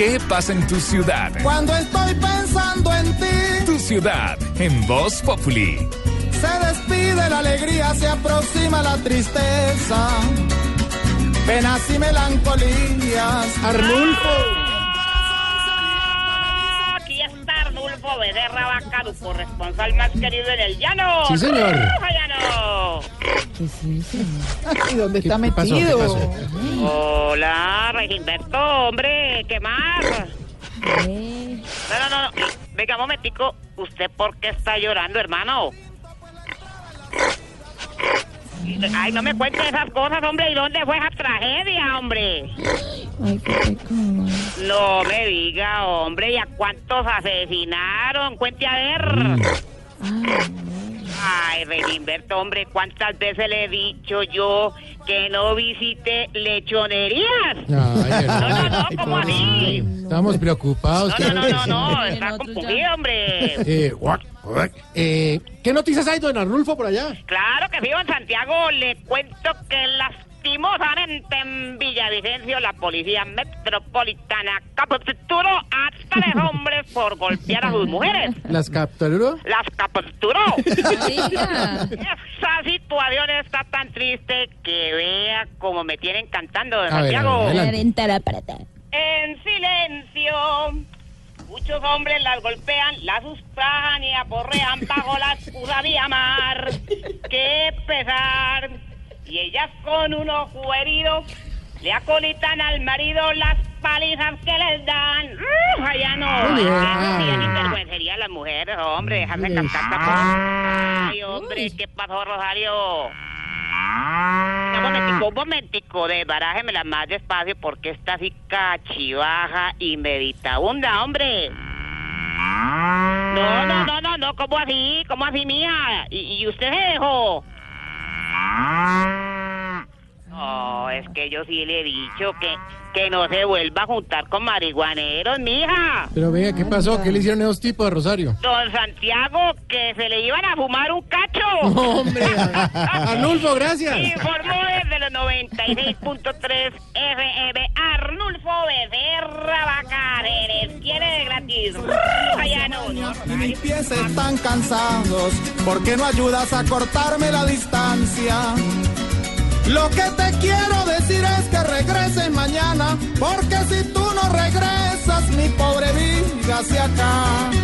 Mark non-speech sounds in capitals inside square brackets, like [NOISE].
¿Qué pasa en tu ciudad? Cuando estoy pensando en ti, Tu ciudad en Voz Populi. se despide la alegría, se aproxima la tristeza. Penas y melancolías. Arnulfo. Vaca, tu corresponsal más querido en el llano. Sí, señor. ¡Ruja, llano! ¿Y dónde está metido? Hola, Regimberto, hombre, ¿qué más? No, no, no, no. Venga, un momentico. ¿Usted por qué está llorando, hermano? Ay, no me cuente esas cosas, hombre. ¿Y dónde fue esa tragedia, hombre? Ay, qué pecado. No me diga, hombre. ¿Y a cuántos asesinaron? Cuente a ver. Ay, Regimberto, hombre, ¿cuántas veces le he dicho yo que no visite lechonerías? Ay, No, no, no, Ay, ¿cómo pobre. así? Estamos preocupados. No, no, no, no, no, En está confundido, hombre. Eh, guac. Eh, ¿Qué noticias hay, don Arnulfo, por allá? Claro que sí, don Santiago, le cuento que lastimosamente en Villavicencio la policía metropolitana capturó a tres hombres por golpear a sus mujeres. ¿Las capturó? Las capturó. [LAUGHS] Esa situación está tan triste que vea como me tienen cantando, ver, Santiago. En silencio. Muchos hombres las golpean, las sustrajan y aporrean bajo la excusa de amar. ¡Qué pesar! Y ellas con un ojo herido le acolitan al marido las palizas que les dan. ¡Uf! Allá no. Muy bien. Eso sí es intervencería a las mujeres, hombre. Dejarme Muy cantar tampoco. Ay, hombre, ¿qué pasó, Rosario? Un momentico, un momentico, desbarájemela más despacio porque está así cachivaja y meditabunda, hombre. No, no, no, no, no, ¿cómo así? ¿Cómo así, mía? ¿Y, y usted se dejó? No, es que yo sí le he dicho que, que no se vuelva a juntar con marihuaneros, mija. Pero venga, ¿qué pasó? ¿Qué le hicieron a esos tipos de Rosario? Don Santiago, que se le iban a fumar un cacho. [LAUGHS] Hombre, [LAUGHS] Arnulfo, gracias. Informó desde los 96.3 FM Arnulfo Becerra Bacareres. ¿Quiere de gratis? Mis pies están cansados. ¿Por qué no ayudas a cortarme la distancia? Lo que te quiero decir es que regreses mañana, porque si tú no regresas, mi pobre vida se acaba.